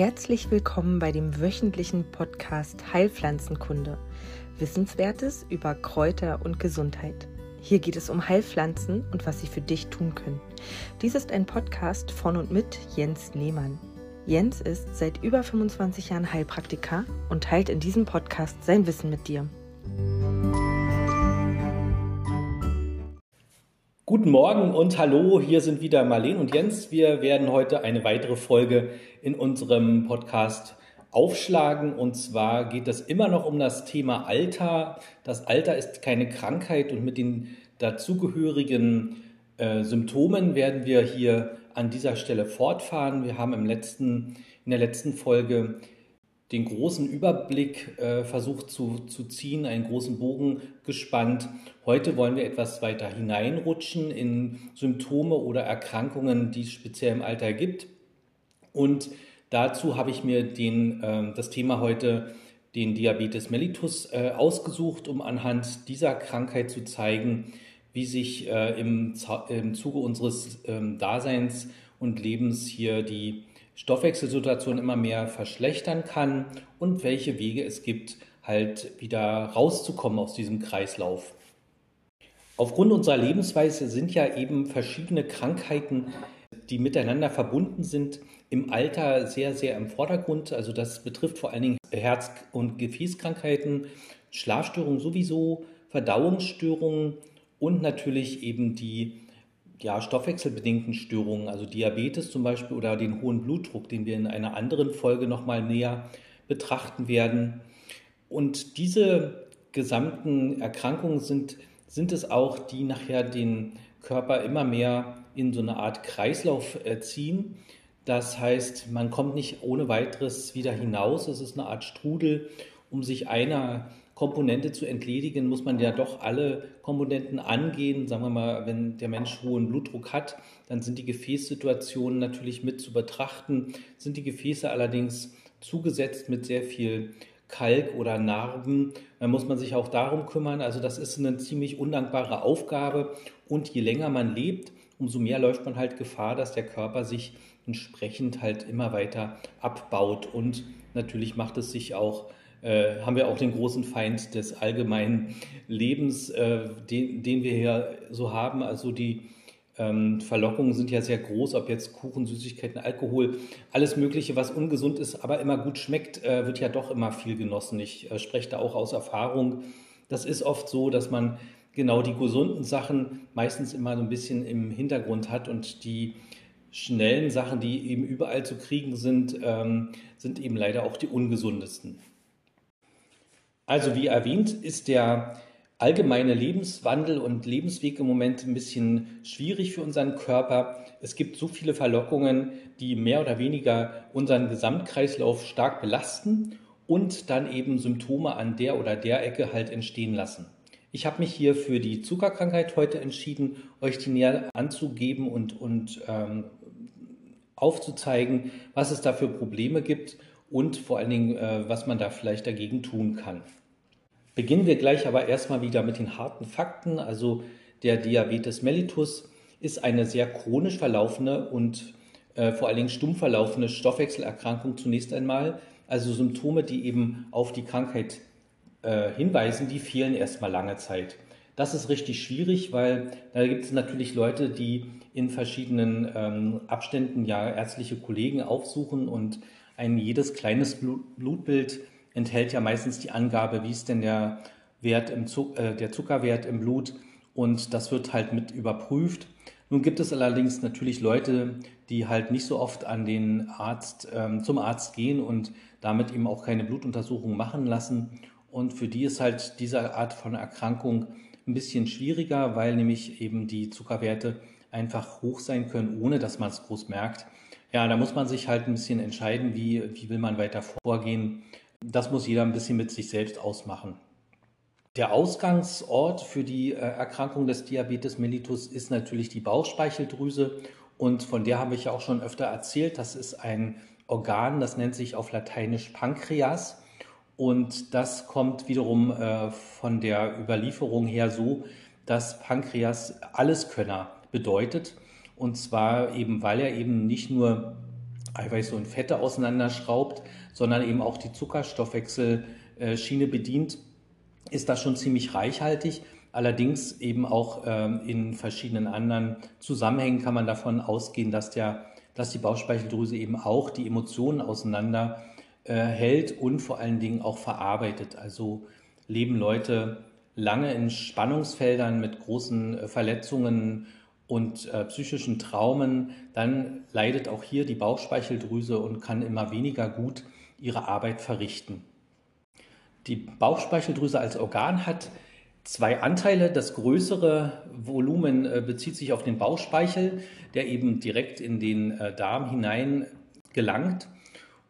Herzlich willkommen bei dem wöchentlichen Podcast Heilpflanzenkunde. Wissenswertes über Kräuter und Gesundheit. Hier geht es um Heilpflanzen und was sie für dich tun können. Dies ist ein Podcast von und mit Jens Lehmann. Jens ist seit über 25 Jahren Heilpraktiker und teilt in diesem Podcast sein Wissen mit dir. Guten Morgen und hallo, hier sind wieder Marlene und Jens. Wir werden heute eine weitere Folge in unserem Podcast aufschlagen. Und zwar geht es immer noch um das Thema Alter. Das Alter ist keine Krankheit und mit den dazugehörigen äh, Symptomen werden wir hier an dieser Stelle fortfahren. Wir haben im letzten, in der letzten Folge den großen Überblick äh, versucht zu, zu ziehen, einen großen Bogen gespannt. Heute wollen wir etwas weiter hineinrutschen in Symptome oder Erkrankungen, die es speziell im Alter gibt. Und dazu habe ich mir den, äh, das Thema heute, den Diabetes mellitus, äh, ausgesucht, um anhand dieser Krankheit zu zeigen, wie sich äh, im, im Zuge unseres ähm, Daseins und Lebens hier die Stoffwechselsituation immer mehr verschlechtern kann und welche Wege es gibt, halt wieder rauszukommen aus diesem Kreislauf. Aufgrund unserer Lebensweise sind ja eben verschiedene Krankheiten, die miteinander verbunden sind, im Alter sehr, sehr im Vordergrund. Also das betrifft vor allen Dingen Herz- und Gefäßkrankheiten, Schlafstörungen sowieso, Verdauungsstörungen und natürlich eben die ja, stoffwechselbedingten Störungen, also Diabetes zum Beispiel oder den hohen Blutdruck, den wir in einer anderen Folge nochmal näher betrachten werden. Und diese gesamten Erkrankungen sind, sind es auch, die nachher den Körper immer mehr in so eine Art Kreislauf ziehen. Das heißt, man kommt nicht ohne weiteres wieder hinaus. Es ist eine Art Strudel, um sich einer Komponente zu entledigen, muss man ja doch alle Komponenten angehen. Sagen wir mal, wenn der Mensch hohen Blutdruck hat, dann sind die Gefäßsituationen natürlich mit zu betrachten. Sind die Gefäße allerdings zugesetzt mit sehr viel Kalk oder Narben, dann muss man sich auch darum kümmern. Also das ist eine ziemlich undankbare Aufgabe. Und je länger man lebt, umso mehr läuft man halt Gefahr, dass der Körper sich entsprechend halt immer weiter abbaut. Und natürlich macht es sich auch äh, haben wir auch den großen Feind des allgemeinen Lebens, äh, den, den wir hier so haben. Also die ähm, Verlockungen sind ja sehr groß, ob jetzt Kuchen, Süßigkeiten, Alkohol, alles Mögliche, was ungesund ist, aber immer gut schmeckt, äh, wird ja doch immer viel genossen. Ich äh, spreche da auch aus Erfahrung. Das ist oft so, dass man genau die gesunden Sachen meistens immer so ein bisschen im Hintergrund hat und die schnellen Sachen, die eben überall zu kriegen sind, ähm, sind eben leider auch die ungesundesten. Also wie erwähnt, ist der allgemeine Lebenswandel und Lebensweg im Moment ein bisschen schwierig für unseren Körper. Es gibt so viele Verlockungen, die mehr oder weniger unseren Gesamtkreislauf stark belasten und dann eben Symptome an der oder der Ecke halt entstehen lassen. Ich habe mich hier für die Zuckerkrankheit heute entschieden, euch die näher anzugeben und, und ähm, aufzuzeigen, was es da für Probleme gibt und vor allen Dingen, äh, was man da vielleicht dagegen tun kann. Beginnen wir gleich aber erstmal wieder mit den harten Fakten. Also der Diabetes mellitus ist eine sehr chronisch verlaufende und äh, vor allen Dingen stumm verlaufende Stoffwechselerkrankung zunächst einmal. Also Symptome, die eben auf die Krankheit äh, hinweisen, die fehlen erstmal lange Zeit. Das ist richtig schwierig, weil da gibt es natürlich Leute, die in verschiedenen ähm, Abständen ja ärztliche Kollegen aufsuchen und ein jedes kleines Blut Blutbild enthält ja meistens die Angabe, wie ist denn der Wert im Zuck, äh, der Zuckerwert im Blut und das wird halt mit überprüft. Nun gibt es allerdings natürlich Leute, die halt nicht so oft an den Arzt, ähm, zum Arzt gehen und damit eben auch keine Blutuntersuchung machen lassen. Und für die ist halt diese Art von Erkrankung ein bisschen schwieriger, weil nämlich eben die Zuckerwerte einfach hoch sein können, ohne dass man es groß merkt. Ja, da muss man sich halt ein bisschen entscheiden, wie, wie will man weiter vorgehen. Das muss jeder ein bisschen mit sich selbst ausmachen. Der Ausgangsort für die äh, Erkrankung des Diabetes mellitus ist natürlich die Bauchspeicheldrüse und von der habe ich ja auch schon öfter erzählt. Das ist ein Organ, das nennt sich auf Lateinisch Pankreas und das kommt wiederum äh, von der Überlieferung her so, dass Pankreas Alleskönner bedeutet und zwar eben, weil er eben nicht nur Eiweiße und Fette auseinanderschraubt, sondern eben auch die Zuckerstoffwechselschiene bedient, ist das schon ziemlich reichhaltig. Allerdings eben auch ähm, in verschiedenen anderen Zusammenhängen kann man davon ausgehen, dass, der, dass die Bauchspeicheldrüse eben auch die Emotionen auseinander äh, hält und vor allen Dingen auch verarbeitet. Also leben Leute lange in Spannungsfeldern mit großen äh, Verletzungen und äh, psychischen Traumen, dann leidet auch hier die Bauchspeicheldrüse und kann immer weniger gut ihre Arbeit verrichten. Die Bauchspeicheldrüse als Organ hat zwei Anteile. Das größere Volumen äh, bezieht sich auf den Bauchspeichel, der eben direkt in den äh, Darm hinein gelangt.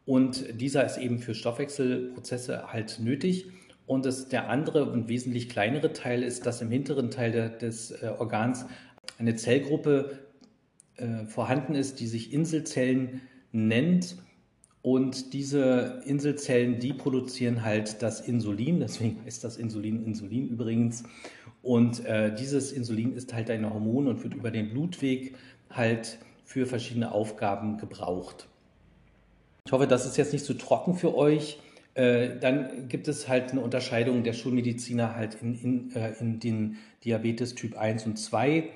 Und dieser ist eben für Stoffwechselprozesse halt nötig. Und das, der andere und wesentlich kleinere Teil ist, dass im hinteren Teil der, des äh, Organs eine Zellgruppe äh, vorhanden ist, die sich Inselzellen nennt. Und diese Inselzellen, die produzieren halt das Insulin, deswegen ist das Insulin Insulin übrigens. Und äh, dieses Insulin ist halt ein Hormon und wird über den Blutweg halt für verschiedene Aufgaben gebraucht. Ich hoffe, das ist jetzt nicht zu trocken für euch. Äh, dann gibt es halt eine Unterscheidung der Schulmediziner halt in, in, äh, in den Diabetes Typ 1 und 2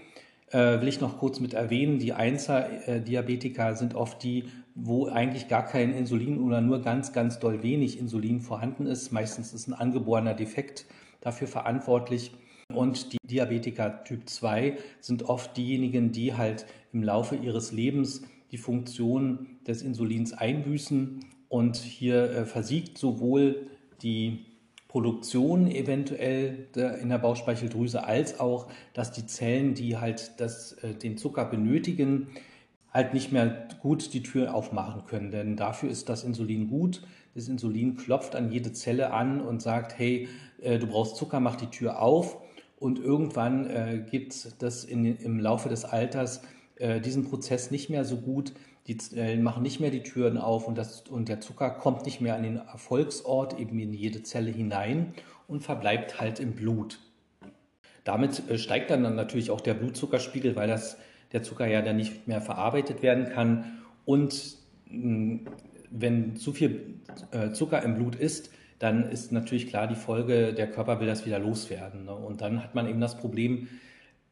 äh, will ich noch kurz mit erwähnen, die Einser-Diabetiker sind oft die, wo eigentlich gar kein Insulin oder nur ganz, ganz doll wenig Insulin vorhanden ist. Meistens ist ein angeborener Defekt dafür verantwortlich. Und die Diabetiker Typ 2 sind oft diejenigen, die halt im Laufe ihres Lebens die Funktion des Insulins einbüßen und hier äh, versiegt sowohl die Produktion eventuell in der Bauchspeicheldrüse, als auch, dass die Zellen, die halt das, äh, den Zucker benötigen, halt nicht mehr gut die Tür aufmachen können. Denn dafür ist das Insulin gut. Das Insulin klopft an jede Zelle an und sagt, hey, äh, du brauchst Zucker, mach die Tür auf. Und irgendwann äh, gibt das in, im Laufe des Alters äh, diesen Prozess nicht mehr so gut, die Zellen machen nicht mehr die Türen auf und, das, und der Zucker kommt nicht mehr an den Erfolgsort, eben in jede Zelle hinein und verbleibt halt im Blut. Damit äh, steigt dann, dann natürlich auch der Blutzuckerspiegel, weil das, der Zucker ja dann nicht mehr verarbeitet werden kann. Und mh, wenn zu viel äh, Zucker im Blut ist, dann ist natürlich klar die Folge, der Körper will das wieder loswerden. Ne? Und dann hat man eben das Problem,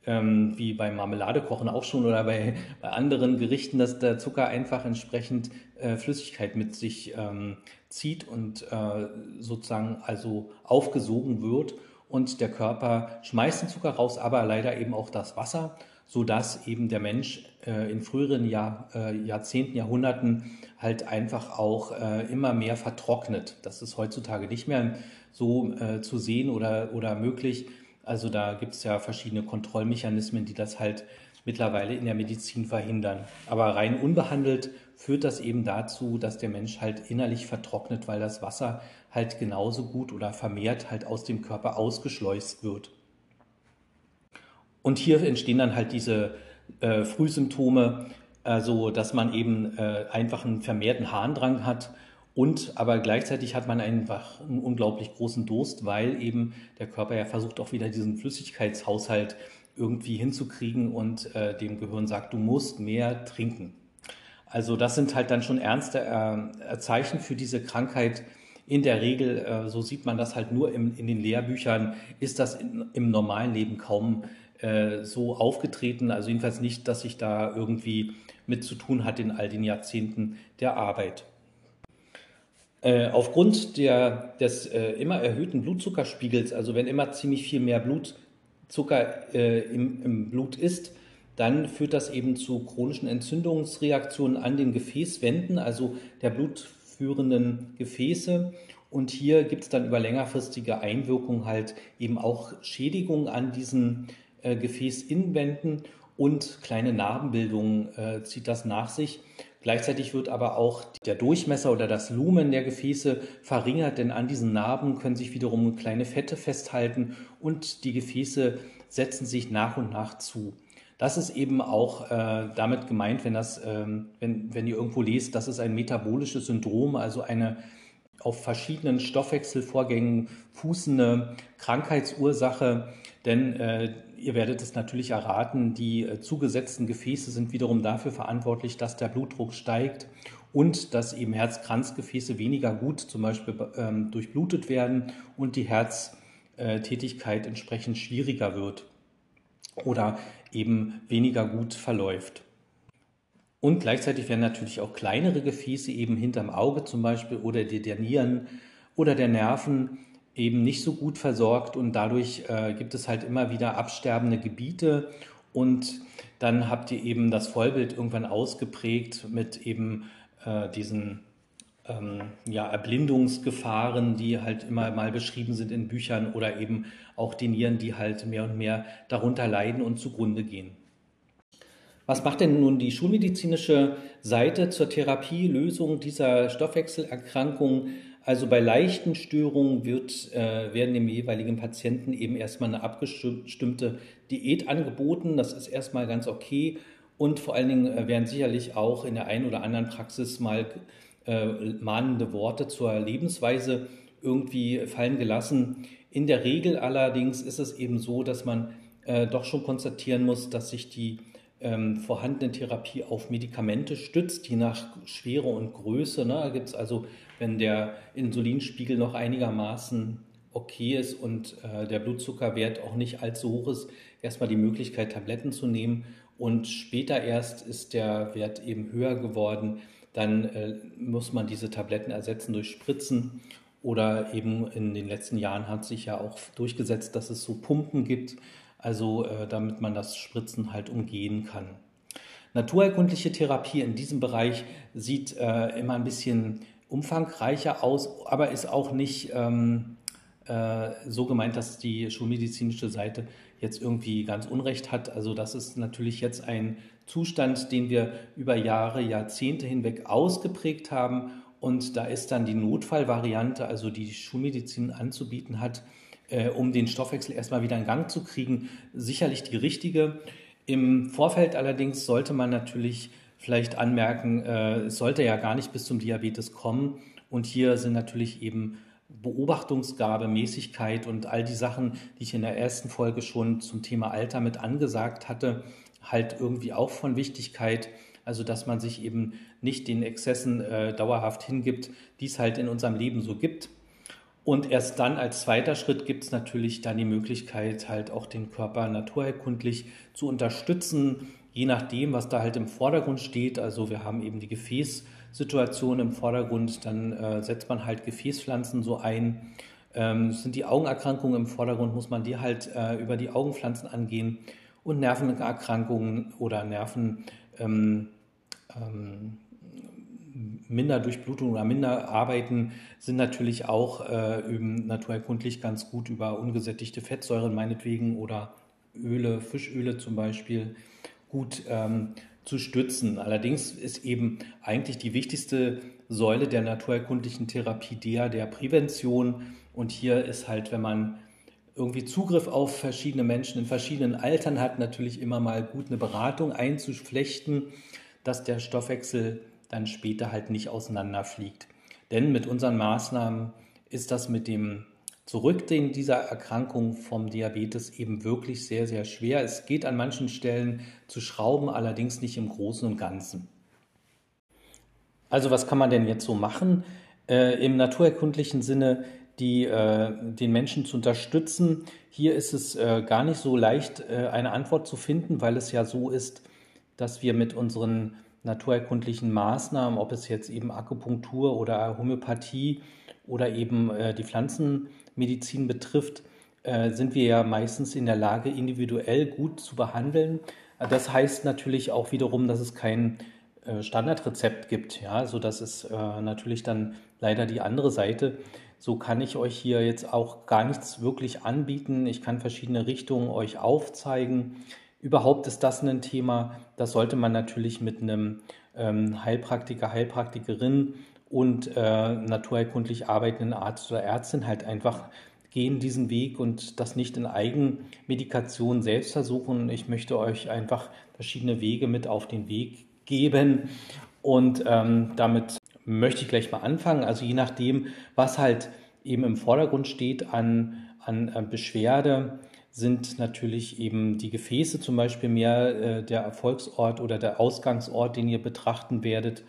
ähm, wie beim Marmeladekochen auch schon oder bei, bei anderen Gerichten, dass der Zucker einfach entsprechend äh, Flüssigkeit mit sich ähm, zieht und äh, sozusagen also aufgesogen wird und der Körper schmeißt den Zucker raus, aber leider eben auch das Wasser, sodass eben der Mensch äh, in früheren Jahr, äh, Jahrzehnten, Jahrhunderten halt einfach auch äh, immer mehr vertrocknet. Das ist heutzutage nicht mehr so zu sehen oder, oder möglich also da gibt es ja verschiedene Kontrollmechanismen, die das halt mittlerweile in der Medizin verhindern. Aber rein unbehandelt führt das eben dazu, dass der Mensch halt innerlich vertrocknet, weil das Wasser halt genauso gut oder vermehrt halt aus dem Körper ausgeschleust wird. Und hier entstehen dann halt diese äh, Frühsymptome, also dass man eben äh, einfach einen vermehrten Harndrang hat und aber gleichzeitig hat man einfach einen unglaublich großen Durst, weil eben der Körper ja versucht auch wieder diesen Flüssigkeitshaushalt irgendwie hinzukriegen und äh, dem Gehirn sagt, du musst mehr trinken. Also das sind halt dann schon ernste äh, Zeichen für diese Krankheit. In der Regel, äh, so sieht man das halt nur im, in den Lehrbüchern, ist das in, im normalen Leben kaum äh, so aufgetreten. Also jedenfalls nicht, dass sich da irgendwie mit zu tun hat in all den Jahrzehnten der Arbeit. Äh, aufgrund der, des äh, immer erhöhten Blutzuckerspiegels, also wenn immer ziemlich viel mehr Blutzucker äh, im, im, Blut ist, dann führt das eben zu chronischen Entzündungsreaktionen an den Gefäßwänden, also der blutführenden Gefäße. Und hier gibt es dann über längerfristige Einwirkung halt eben auch Schädigungen an diesen äh, Gefäßinnenwänden und kleine Narbenbildungen äh, zieht das nach sich. Gleichzeitig wird aber auch der Durchmesser oder das Lumen der Gefäße verringert, denn an diesen Narben können sich wiederum kleine Fette festhalten und die Gefäße setzen sich nach und nach zu. Das ist eben auch äh, damit gemeint, wenn, das, ähm, wenn, wenn ihr irgendwo lest, das ist ein metabolisches Syndrom, also eine auf verschiedenen Stoffwechselvorgängen fußende Krankheitsursache, denn äh, ihr werdet es natürlich erraten, die äh, zugesetzten Gefäße sind wiederum dafür verantwortlich, dass der Blutdruck steigt und dass eben Herzkranzgefäße weniger gut zum Beispiel ähm, durchblutet werden und die Herztätigkeit entsprechend schwieriger wird oder eben weniger gut verläuft. Und gleichzeitig werden natürlich auch kleinere Gefäße eben hinterm Auge zum Beispiel oder der Nieren oder der Nerven eben nicht so gut versorgt und dadurch äh, gibt es halt immer wieder absterbende Gebiete und dann habt ihr eben das Vollbild irgendwann ausgeprägt mit eben äh, diesen ähm, ja, Erblindungsgefahren, die halt immer mal beschrieben sind in Büchern oder eben auch die Nieren, die halt mehr und mehr darunter leiden und zugrunde gehen. Was macht denn nun die schulmedizinische Seite zur Therapielösung dieser Stoffwechselerkrankung? Also bei leichten Störungen wird, äh, werden dem jeweiligen Patienten eben erstmal eine abgestimmte Diät angeboten. Das ist erstmal ganz okay. Und vor allen Dingen äh, werden sicherlich auch in der einen oder anderen Praxis mal äh, mahnende Worte zur Lebensweise irgendwie fallen gelassen. In der Regel allerdings ist es eben so, dass man äh, doch schon konstatieren muss, dass sich die ähm, vorhandene Therapie auf Medikamente stützt, je nach Schwere und Größe. Ne? Da gibt es also, wenn der Insulinspiegel noch einigermaßen okay ist und äh, der Blutzuckerwert auch nicht allzu hoch ist, erstmal die Möglichkeit, Tabletten zu nehmen. Und später erst ist der Wert eben höher geworden. Dann äh, muss man diese Tabletten ersetzen durch Spritzen. Oder eben in den letzten Jahren hat sich ja auch durchgesetzt, dass es so Pumpen gibt, also äh, damit man das Spritzen halt umgehen kann. Naturerkundliche Therapie in diesem Bereich sieht äh, immer ein bisschen umfangreicher aus, aber ist auch nicht ähm, äh, so gemeint, dass die schulmedizinische Seite jetzt irgendwie ganz Unrecht hat. Also das ist natürlich jetzt ein Zustand, den wir über Jahre, Jahrzehnte hinweg ausgeprägt haben. Und da ist dann die Notfallvariante, also die Schulmedizin anzubieten hat, äh, um den Stoffwechsel erstmal wieder in Gang zu kriegen, sicherlich die richtige. Im Vorfeld allerdings sollte man natürlich vielleicht anmerken, äh, es sollte ja gar nicht bis zum Diabetes kommen. Und hier sind natürlich eben Beobachtungsgabe, Mäßigkeit und all die Sachen, die ich in der ersten Folge schon zum Thema Alter mit angesagt hatte, halt irgendwie auch von Wichtigkeit. Also dass man sich eben nicht den Exzessen äh, dauerhaft hingibt, die es halt in unserem Leben so gibt. Und erst dann als zweiter Schritt gibt es natürlich dann die Möglichkeit, halt auch den Körper naturherkundlich zu unterstützen, je nachdem, was da halt im Vordergrund steht. Also wir haben eben die Gefäßsituation im Vordergrund, dann äh, setzt man halt Gefäßpflanzen so ein. Ähm, sind die Augenerkrankungen im Vordergrund, muss man die halt äh, über die Augenpflanzen angehen. Und Nervenerkrankungen oder Nerven. Ähm, ähm, minder Durchblutung oder minder arbeiten, sind natürlich auch äh, naturerkundlich ganz gut über ungesättigte Fettsäuren meinetwegen oder Öle, Fischöle zum Beispiel, gut ähm, zu stützen. Allerdings ist eben eigentlich die wichtigste Säule der naturerkundlichen Therapie der der Prävention. Und hier ist halt, wenn man irgendwie Zugriff auf verschiedene Menschen in verschiedenen Altern hat, natürlich immer mal gut eine Beratung einzuflechten, dass der Stoffwechsel dann später halt nicht auseinanderfliegt. Denn mit unseren Maßnahmen ist das mit dem Zurückdrehen dieser Erkrankung vom Diabetes eben wirklich sehr, sehr schwer. Es geht an manchen Stellen zu schrauben, allerdings nicht im Großen und Ganzen. Also was kann man denn jetzt so machen? Äh, Im naturerkundlichen Sinne die, äh, den Menschen zu unterstützen. Hier ist es äh, gar nicht so leicht, äh, eine Antwort zu finden, weil es ja so ist, dass wir mit unseren naturerkundlichen Maßnahmen, ob es jetzt eben Akupunktur oder Homöopathie oder eben äh, die Pflanzenmedizin betrifft, äh, sind wir ja meistens in der Lage, individuell gut zu behandeln. Das heißt natürlich auch wiederum, dass es kein äh, Standardrezept gibt. Ja, so dass es äh, natürlich dann leider die andere Seite. So kann ich euch hier jetzt auch gar nichts wirklich anbieten. Ich kann verschiedene Richtungen euch aufzeigen. Überhaupt ist das ein Thema, das sollte man natürlich mit einem ähm, Heilpraktiker, Heilpraktikerin und äh, naturheilkundlich arbeitenden Arzt oder Ärztin halt einfach gehen diesen Weg und das nicht in Eigenmedikation selbst versuchen. Ich möchte euch einfach verschiedene Wege mit auf den Weg geben und ähm, damit möchte ich gleich mal anfangen. Also je nachdem, was halt eben im Vordergrund steht an, an äh, Beschwerde, sind natürlich eben die Gefäße zum Beispiel mehr äh, der Erfolgsort oder der Ausgangsort, den ihr betrachten werdet.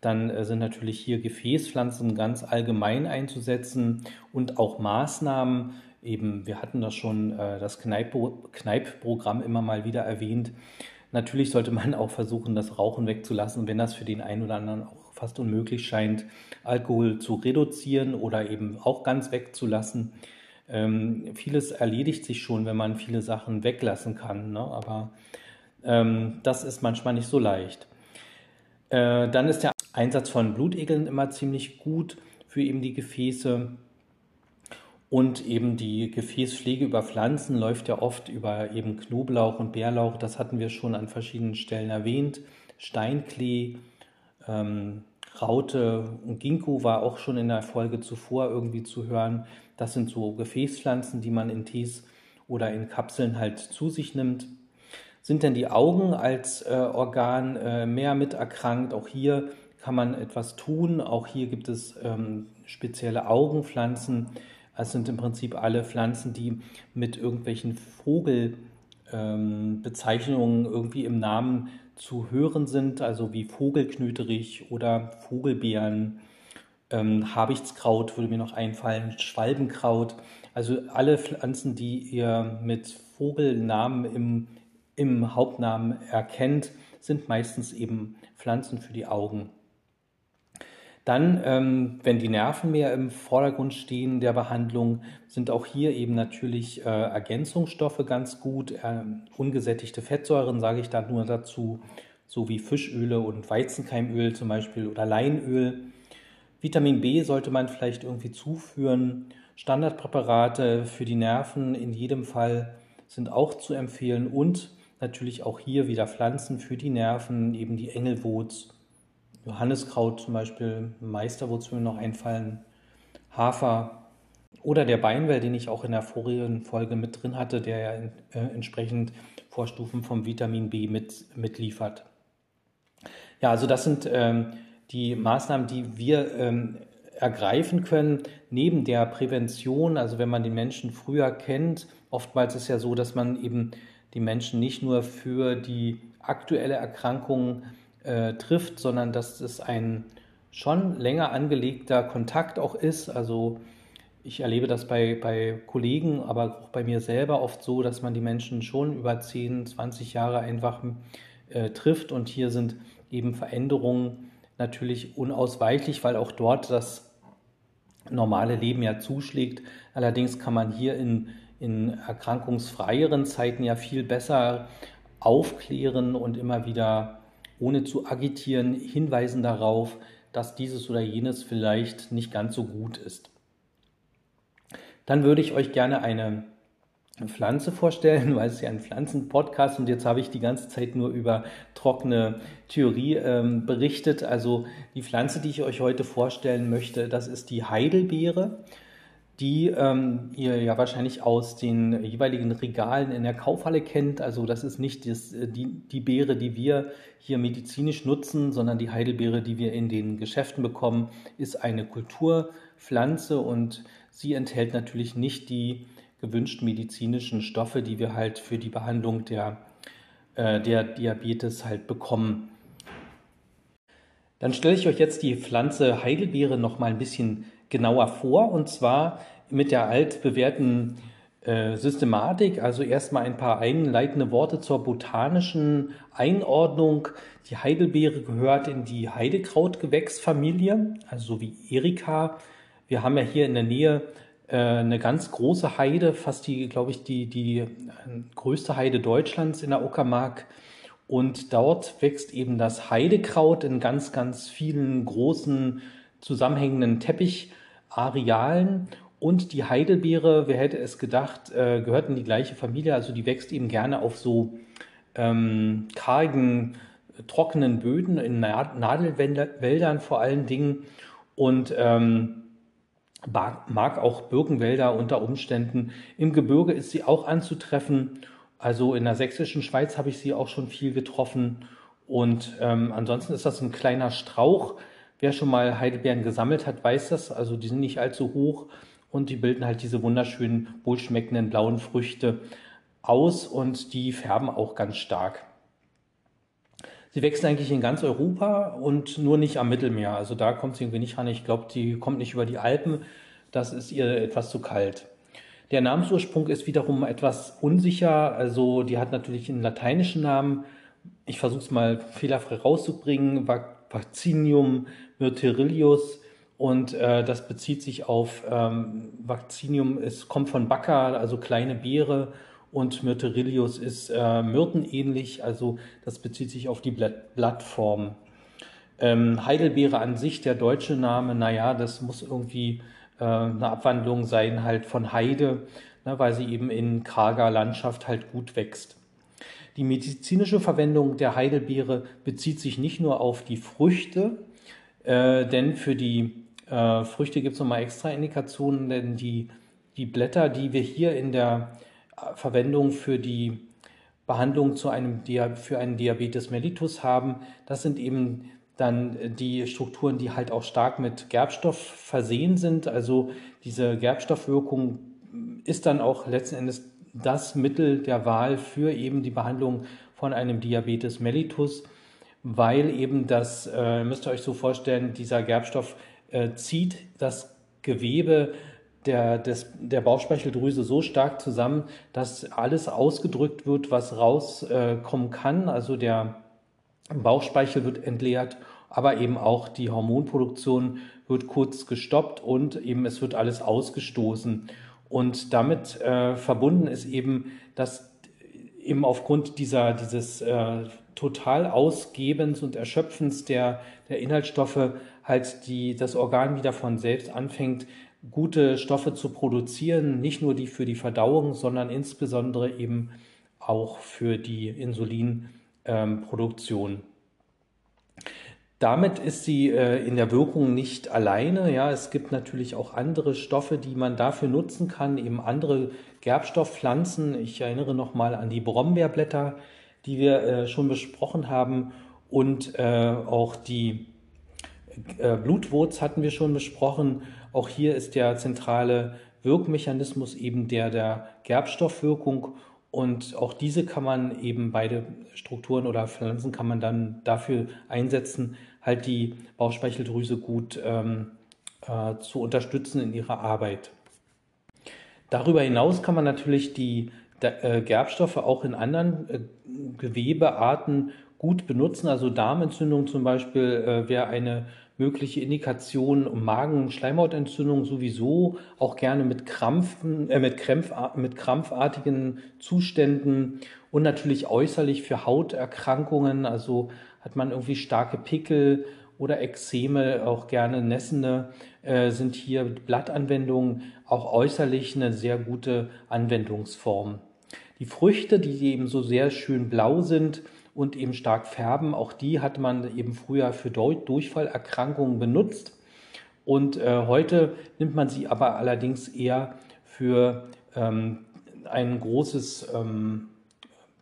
dann äh, sind natürlich hier Gefäßpflanzen ganz allgemein einzusetzen und auch Maßnahmen. Eben, wir hatten das schon, äh, das Kneipp-Programm immer mal wieder erwähnt. Natürlich sollte man auch versuchen, das Rauchen wegzulassen, wenn das für den einen oder anderen auch fast unmöglich scheint, Alkohol zu reduzieren oder eben auch ganz wegzulassen. Ähm, vieles erledigt sich schon, wenn man viele Sachen weglassen kann, ne? aber ähm, das ist manchmal nicht so leicht. Äh, dann ist der Einsatz von Blutegeln immer ziemlich gut für eben die Gefäße. Und eben die Gefäßpflege über Pflanzen läuft ja oft über eben Knoblauch und Bärlauch. Das hatten wir schon an verschiedenen Stellen erwähnt. Steinklee, ähm, Raute und Ginkgo war auch schon in der Folge zuvor irgendwie zu hören. Das sind so Gefäßpflanzen, die man in Tees oder in Kapseln halt zu sich nimmt. Sind denn die Augen als äh, Organ äh, mehr mit erkrankt? Auch hier kann man etwas tun. Auch hier gibt es ähm, spezielle Augenpflanzen. Es sind im Prinzip alle Pflanzen, die mit irgendwelchen Vogelbezeichnungen ähm, irgendwie im Namen zu hören sind, also wie Vogelknöterich oder Vogelbeeren. Ähm, Habichtskraut würde mir noch einfallen, Schwalbenkraut. Also alle Pflanzen, die ihr mit Vogelnamen im, im Hauptnamen erkennt, sind meistens eben Pflanzen für die Augen. Dann, ähm, wenn die Nerven mehr im Vordergrund stehen der Behandlung, sind auch hier eben natürlich äh, Ergänzungsstoffe ganz gut. Ähm, ungesättigte Fettsäuren sage ich da nur dazu, so wie Fischöle und Weizenkeimöl zum Beispiel oder Leinöl. Vitamin B sollte man vielleicht irgendwie zuführen. Standardpräparate für die Nerven in jedem Fall sind auch zu empfehlen und natürlich auch hier wieder Pflanzen für die Nerven, eben die Engelwurz Johanniskraut zum Beispiel, Meisterwurz würde mir noch einfallen, Hafer oder der Beinwell, den ich auch in der vorigen Folge mit drin hatte, der ja äh, entsprechend Vorstufen vom Vitamin B mit, mitliefert. Ja, also das sind ähm, die Maßnahmen, die wir ähm, ergreifen können, neben der Prävention, also wenn man den Menschen früher kennt, oftmals ist ja so, dass man eben die Menschen nicht nur für die aktuelle Erkrankung äh, trifft, sondern dass es ein schon länger angelegter Kontakt auch ist. Also ich erlebe das bei, bei Kollegen, aber auch bei mir selber oft so, dass man die Menschen schon über 10, 20 Jahre einfach äh, trifft. Und hier sind eben Veränderungen natürlich unausweichlich, weil auch dort das normale Leben ja zuschlägt. Allerdings kann man hier in, in erkrankungsfreieren Zeiten ja viel besser aufklären und immer wieder ohne zu agitieren, hinweisen darauf, dass dieses oder jenes vielleicht nicht ganz so gut ist. Dann würde ich euch gerne eine Pflanze vorstellen, weil es ja ein Pflanzenpodcast und jetzt habe ich die ganze Zeit nur über trockene Theorie ähm, berichtet. Also die Pflanze, die ich euch heute vorstellen möchte, das ist die Heidelbeere die ähm, ihr ja wahrscheinlich aus den jeweiligen Regalen in der Kaufhalle kennt. Also das ist nicht das, äh, die, die Beere, die wir hier medizinisch nutzen, sondern die Heidelbeere, die wir in den Geschäften bekommen, ist eine Kulturpflanze und sie enthält natürlich nicht die gewünschten medizinischen Stoffe, die wir halt für die Behandlung der, äh, der Diabetes halt bekommen. Dann stelle ich euch jetzt die Pflanze Heidelbeere noch mal ein bisschen genauer vor und zwar mit der altbewährten äh, Systematik, also erstmal ein paar einleitende Worte zur botanischen Einordnung. Die Heidelbeere gehört in die Heidekrautgewächsfamilie, also so wie Erika. Wir haben ja hier in der Nähe äh, eine ganz große Heide, fast die, glaube ich, die, die äh, größte Heide Deutschlands in der Uckermark. Und dort wächst eben das Heidekraut in ganz, ganz vielen großen zusammenhängenden Teppicharealen. Und die Heidelbeere, wer hätte es gedacht, äh, gehört in die gleiche Familie. Also die wächst eben gerne auf so ähm, kargen, trockenen Böden, in Nadelwäldern vor allen Dingen. Und ähm, mag auch Birkenwälder unter Umständen. Im Gebirge ist sie auch anzutreffen. Also in der sächsischen Schweiz habe ich sie auch schon viel getroffen. Und ähm, ansonsten ist das ein kleiner Strauch, Wer schon mal Heidelbeeren gesammelt hat, weiß das. Also die sind nicht allzu hoch und die bilden halt diese wunderschönen, wohlschmeckenden blauen Früchte aus und die färben auch ganz stark. Sie wächst eigentlich in ganz Europa und nur nicht am Mittelmeer. Also da kommt sie irgendwie nicht ran. Ich glaube, die kommt nicht über die Alpen. Das ist ihr etwas zu kalt. Der Namensursprung ist wiederum etwas unsicher. Also die hat natürlich einen lateinischen Namen. Ich versuche es mal fehlerfrei rauszubringen. Vaccinium myrtillus. Und äh, das bezieht sich auf ähm, Vaccinium, es kommt von Bacca, also kleine Beere und Myrtillus ist äh, myrtenähnlich, also das bezieht sich auf die Blatt Blattform. Ähm, Heidelbeere an sich, der deutsche Name, naja, das muss irgendwie äh, eine Abwandlung sein halt von Heide, ne, weil sie eben in karger Landschaft halt gut wächst. Die medizinische Verwendung der Heidelbeere bezieht sich nicht nur auf die Früchte, äh, denn für die äh, Früchte gibt es nochmal extra Indikationen, denn die, die Blätter, die wir hier in der Verwendung für die Behandlung zu einem, für einen Diabetes mellitus haben. Das sind eben dann die Strukturen, die halt auch stark mit Gerbstoff versehen sind. Also diese Gerbstoffwirkung ist dann auch letzten Endes das Mittel der Wahl für eben die Behandlung von einem Diabetes mellitus, weil eben das, äh, müsst ihr euch so vorstellen, dieser Gerbstoff äh, zieht das Gewebe der, des, der Bauchspeicheldrüse so stark zusammen, dass alles ausgedrückt wird, was rauskommen äh, kann. Also der Bauchspeichel wird entleert, aber eben auch die Hormonproduktion wird kurz gestoppt und eben es wird alles ausgestoßen. Und damit äh, verbunden ist eben, dass eben aufgrund dieser, dieses äh, Totalausgebens und Erschöpfens der, der Inhaltsstoffe halt die, das Organ wieder von selbst anfängt, gute Stoffe zu produzieren, nicht nur die für die Verdauung, sondern insbesondere eben auch für die Insulinproduktion. Damit ist sie äh, in der Wirkung nicht alleine. Ja, es gibt natürlich auch andere Stoffe, die man dafür nutzen kann, eben andere Gerbstoffpflanzen. Ich erinnere nochmal an die Brombeerblätter, die wir äh, schon besprochen haben und äh, auch die Blutwurz hatten wir schon besprochen. Auch hier ist der zentrale Wirkmechanismus eben der der Gerbstoffwirkung und auch diese kann man eben beide Strukturen oder Pflanzen kann man dann dafür einsetzen, halt die Bauchspeicheldrüse gut ähm, äh, zu unterstützen in ihrer Arbeit. Darüber hinaus kann man natürlich die äh, Gerbstoffe auch in anderen äh, Gewebearten gut benutzen. Also Darmentzündung zum Beispiel äh, wäre eine mögliche Indikationen um Magen-Schleimhautentzündung sowieso, auch gerne mit Krampfen, äh, mit, Krämpf, mit krampfartigen Zuständen und natürlich äußerlich für Hauterkrankungen. Also hat man irgendwie starke Pickel oder Ekzeme, auch gerne nässende, äh, sind hier Blattanwendungen auch äußerlich eine sehr gute Anwendungsform. Die Früchte, die eben so sehr schön blau sind, und eben stark färben. Auch die hat man eben früher für Durchfallerkrankungen benutzt. Und äh, heute nimmt man sie aber allerdings eher für ähm, ein großes ähm,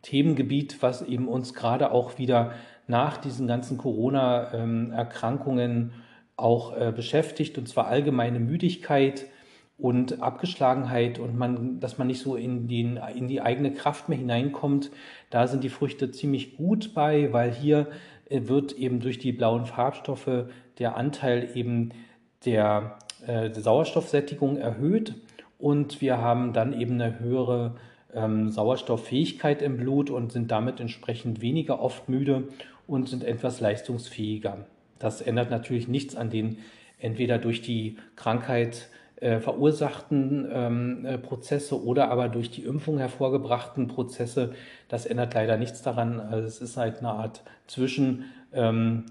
Themengebiet, was eben uns gerade auch wieder nach diesen ganzen Corona-Erkrankungen ähm, auch äh, beschäftigt, und zwar allgemeine Müdigkeit, und Abgeschlagenheit und man, dass man nicht so in, den, in die eigene Kraft mehr hineinkommt. Da sind die Früchte ziemlich gut bei, weil hier äh, wird eben durch die blauen Farbstoffe der Anteil eben der, äh, der Sauerstoffsättigung erhöht und wir haben dann eben eine höhere ähm, Sauerstofffähigkeit im Blut und sind damit entsprechend weniger oft müde und sind etwas leistungsfähiger. Das ändert natürlich nichts an den entweder durch die Krankheit äh, verursachten ähm, äh, Prozesse oder aber durch die Impfung hervorgebrachten Prozesse. Das ändert leider nichts daran. Also es ist halt eine Art Zwischending. Ähm,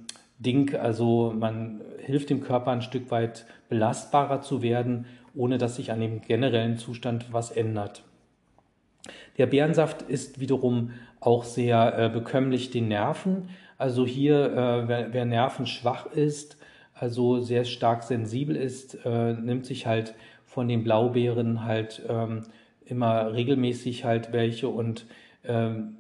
also man hilft dem Körper ein Stück weit belastbarer zu werden, ohne dass sich an dem generellen Zustand was ändert. Der Beerensaft ist wiederum auch sehr äh, bekömmlich den Nerven. Also hier, äh, wer, wer nervenschwach ist, also sehr stark sensibel ist, äh, nimmt sich halt von den Blaubeeren halt ähm, immer regelmäßig halt welche und ähm,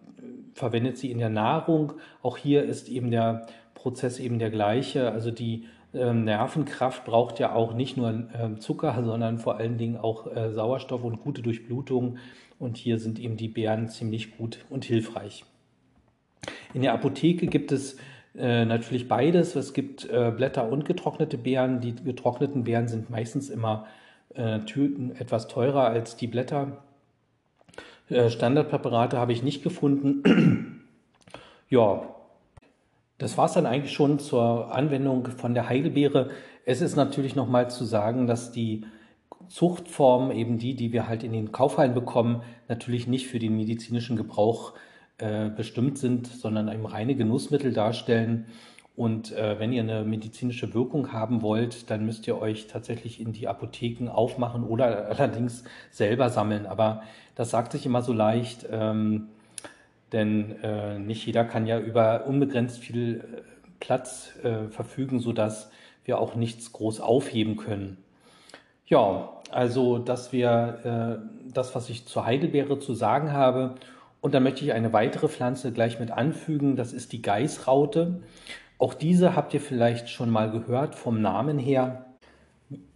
verwendet sie in der Nahrung. Auch hier ist eben der Prozess eben der gleiche. Also die ähm, Nervenkraft braucht ja auch nicht nur ähm, Zucker, sondern vor allen Dingen auch äh, Sauerstoff und gute Durchblutung. Und hier sind eben die Beeren ziemlich gut und hilfreich. In der Apotheke gibt es äh, natürlich beides. Es gibt äh, Blätter und getrocknete Beeren. Die getrockneten Beeren sind meistens immer äh, etwas teurer als die Blätter. Äh, Standardpräparate habe ich nicht gefunden. ja, das war es dann eigentlich schon zur Anwendung von der Heidelbeere. Es ist natürlich nochmal zu sagen, dass die Zuchtform, eben die, die wir halt in den Kaufhallen bekommen, natürlich nicht für den medizinischen Gebrauch äh, bestimmt sind, sondern ein reine Genussmittel darstellen. Und äh, wenn ihr eine medizinische Wirkung haben wollt, dann müsst ihr euch tatsächlich in die Apotheken aufmachen oder allerdings selber sammeln. Aber das sagt sich immer so leicht, ähm, denn äh, nicht jeder kann ja über unbegrenzt viel äh, Platz äh, verfügen, sodass wir auch nichts groß aufheben können. Ja, also das wäre äh, das, was ich zur Heidelbeere zu sagen habe. Und dann möchte ich eine weitere Pflanze gleich mit anfügen, das ist die Geißraute. Auch diese habt ihr vielleicht schon mal gehört vom Namen her.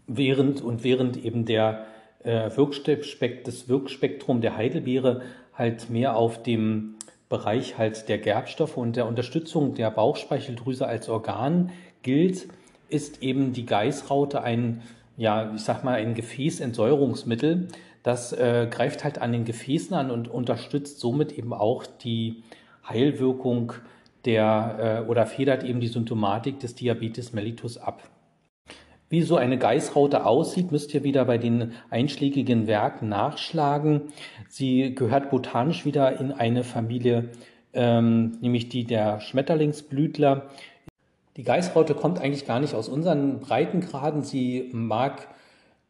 Während und während eben der äh, das Wirkspektrum der Heidelbeere halt mehr auf dem Bereich halt der Gerbstoffe und der Unterstützung der Bauchspeicheldrüse als Organ gilt, ist eben die Geißraute ein, ja, ich sag mal, ein Gefäßentsäuerungsmittel. Das äh, greift halt an den Gefäßen an und unterstützt somit eben auch die Heilwirkung der äh, oder federt eben die Symptomatik des Diabetes mellitus ab. Wie so eine Geißraute aussieht, müsst ihr wieder bei den einschlägigen Werken nachschlagen. Sie gehört botanisch wieder in eine Familie, ähm, nämlich die der Schmetterlingsblütler. Die Geißraute kommt eigentlich gar nicht aus unseren Breitengraden. Sie mag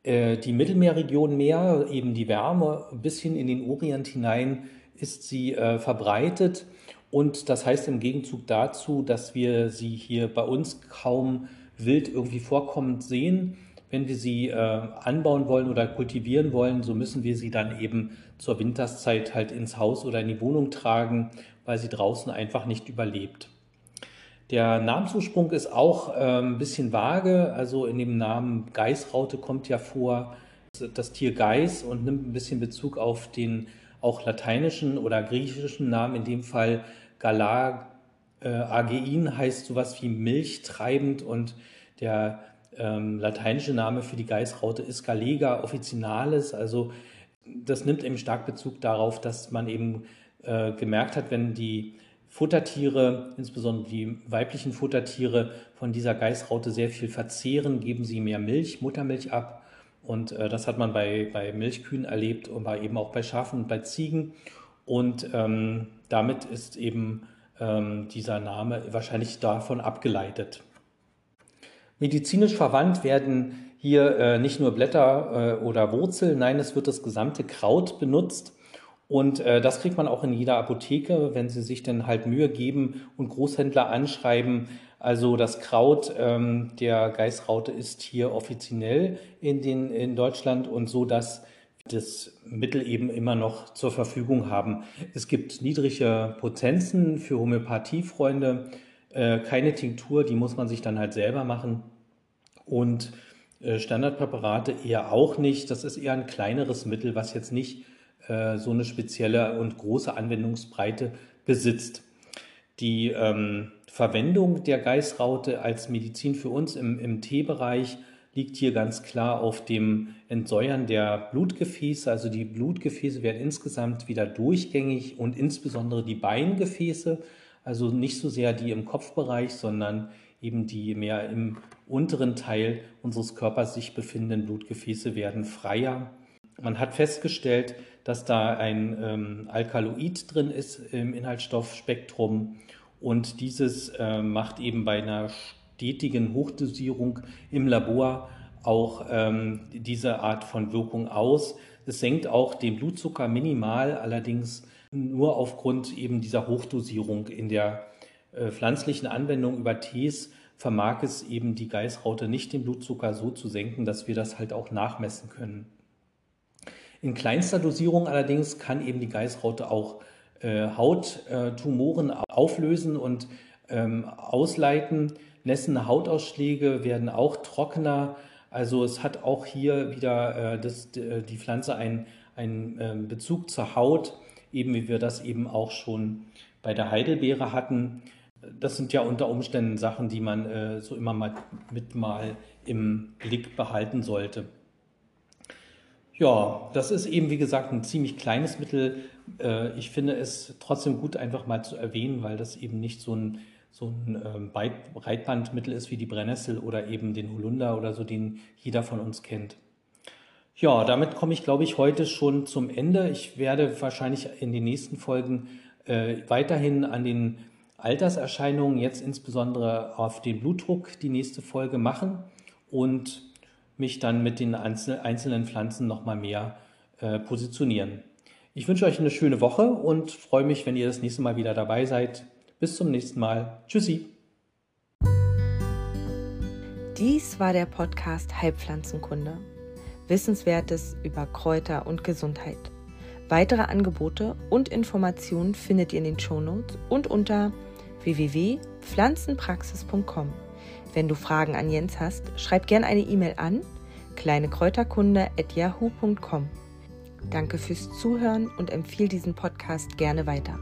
die Mittelmeerregion mehr, eben die Wärme, ein bisschen in den Orient hinein ist sie äh, verbreitet. Und das heißt im Gegenzug dazu, dass wir sie hier bei uns kaum wild irgendwie vorkommend sehen. Wenn wir sie äh, anbauen wollen oder kultivieren wollen, so müssen wir sie dann eben zur Winterszeit halt ins Haus oder in die Wohnung tragen, weil sie draußen einfach nicht überlebt. Der Namensursprung ist auch ein bisschen vage. Also in dem Namen Geißraute kommt ja vor das Tier Geiß und nimmt ein bisschen Bezug auf den auch lateinischen oder griechischen Namen, in dem Fall Galar äh, Agein heißt sowas wie milchtreibend und der ähm, lateinische Name für die Geißraute ist Galega officinalis. Also das nimmt eben stark Bezug darauf, dass man eben äh, gemerkt hat, wenn die Futtertiere, insbesondere die weiblichen Futtertiere, von dieser Geißraute sehr viel verzehren, geben sie mehr Milch, Muttermilch ab. Und äh, das hat man bei, bei Milchkühen erlebt und bei, eben auch bei Schafen und bei Ziegen. Und ähm, damit ist eben ähm, dieser Name wahrscheinlich davon abgeleitet. Medizinisch verwandt werden hier äh, nicht nur Blätter äh, oder Wurzeln, nein, es wird das gesamte Kraut benutzt. Und äh, das kriegt man auch in jeder Apotheke, wenn sie sich dann halt Mühe geben und Großhändler anschreiben. Also das Kraut ähm, der Geißraute ist hier offiziell in, den, in Deutschland und so, dass das Mittel eben immer noch zur Verfügung haben. Es gibt niedrige Potenzen für Homöopathiefreunde, äh, keine Tinktur, die muss man sich dann halt selber machen. Und äh, Standardpräparate eher auch nicht. Das ist eher ein kleineres Mittel, was jetzt nicht äh, so eine spezielle und große Anwendungsbreite besitzt. Die ähm, Verwendung der Geißraute als Medizin für uns im, im Teebereich liegt hier ganz klar auf dem Entsäuern der Blutgefäße. Also die Blutgefäße werden insgesamt wieder durchgängig und insbesondere die Beingefäße, also nicht so sehr die im Kopfbereich, sondern eben die mehr im unteren Teil unseres Körpers sich befindenden Blutgefäße werden freier. Man hat festgestellt, dass da ein ähm, Alkaloid drin ist im Inhaltsstoffspektrum und dieses äh, macht eben bei einer stetigen Hochdosierung im Labor auch ähm, diese Art von Wirkung aus. Es senkt auch den Blutzucker minimal, allerdings nur aufgrund eben dieser Hochdosierung. In der äh, pflanzlichen Anwendung über Tees vermag es eben die Geißraute nicht, den Blutzucker so zu senken, dass wir das halt auch nachmessen können. In kleinster Dosierung allerdings kann eben die Geißraute auch äh, Hauttumoren auflösen und ähm, ausleiten. Nässende Hautausschläge werden auch trockener. Also es hat auch hier wieder äh, das, die Pflanze einen, einen äh, Bezug zur Haut, eben wie wir das eben auch schon bei der Heidelbeere hatten. Das sind ja unter Umständen Sachen, die man äh, so immer mal mit mal im Blick behalten sollte. Ja, das ist eben, wie gesagt, ein ziemlich kleines Mittel. Äh, ich finde es trotzdem gut, einfach mal zu erwähnen, weil das eben nicht so ein, so ein ähm, Breitbandmittel ist wie die Brennnessel oder eben den Holunder oder so, den jeder von uns kennt. Ja, damit komme ich, glaube ich, heute schon zum Ende. Ich werde wahrscheinlich in den nächsten Folgen äh, weiterhin an den Alterserscheinungen, jetzt insbesondere auf den Blutdruck, die nächste Folge machen und mich dann mit den einzelnen Pflanzen nochmal mehr äh, positionieren. Ich wünsche euch eine schöne Woche und freue mich, wenn ihr das nächste Mal wieder dabei seid. Bis zum nächsten Mal. Tschüssi. Dies war der Podcast Heilpflanzenkunde. Wissenswertes über Kräuter und Gesundheit. Weitere Angebote und Informationen findet ihr in den Shownotes und unter www.pflanzenpraxis.com. Wenn du Fragen an Jens hast, schreib gerne eine E-Mail an kleinekräuterkunde@yahoo.com. Danke fürs Zuhören und empfehle diesen Podcast gerne weiter.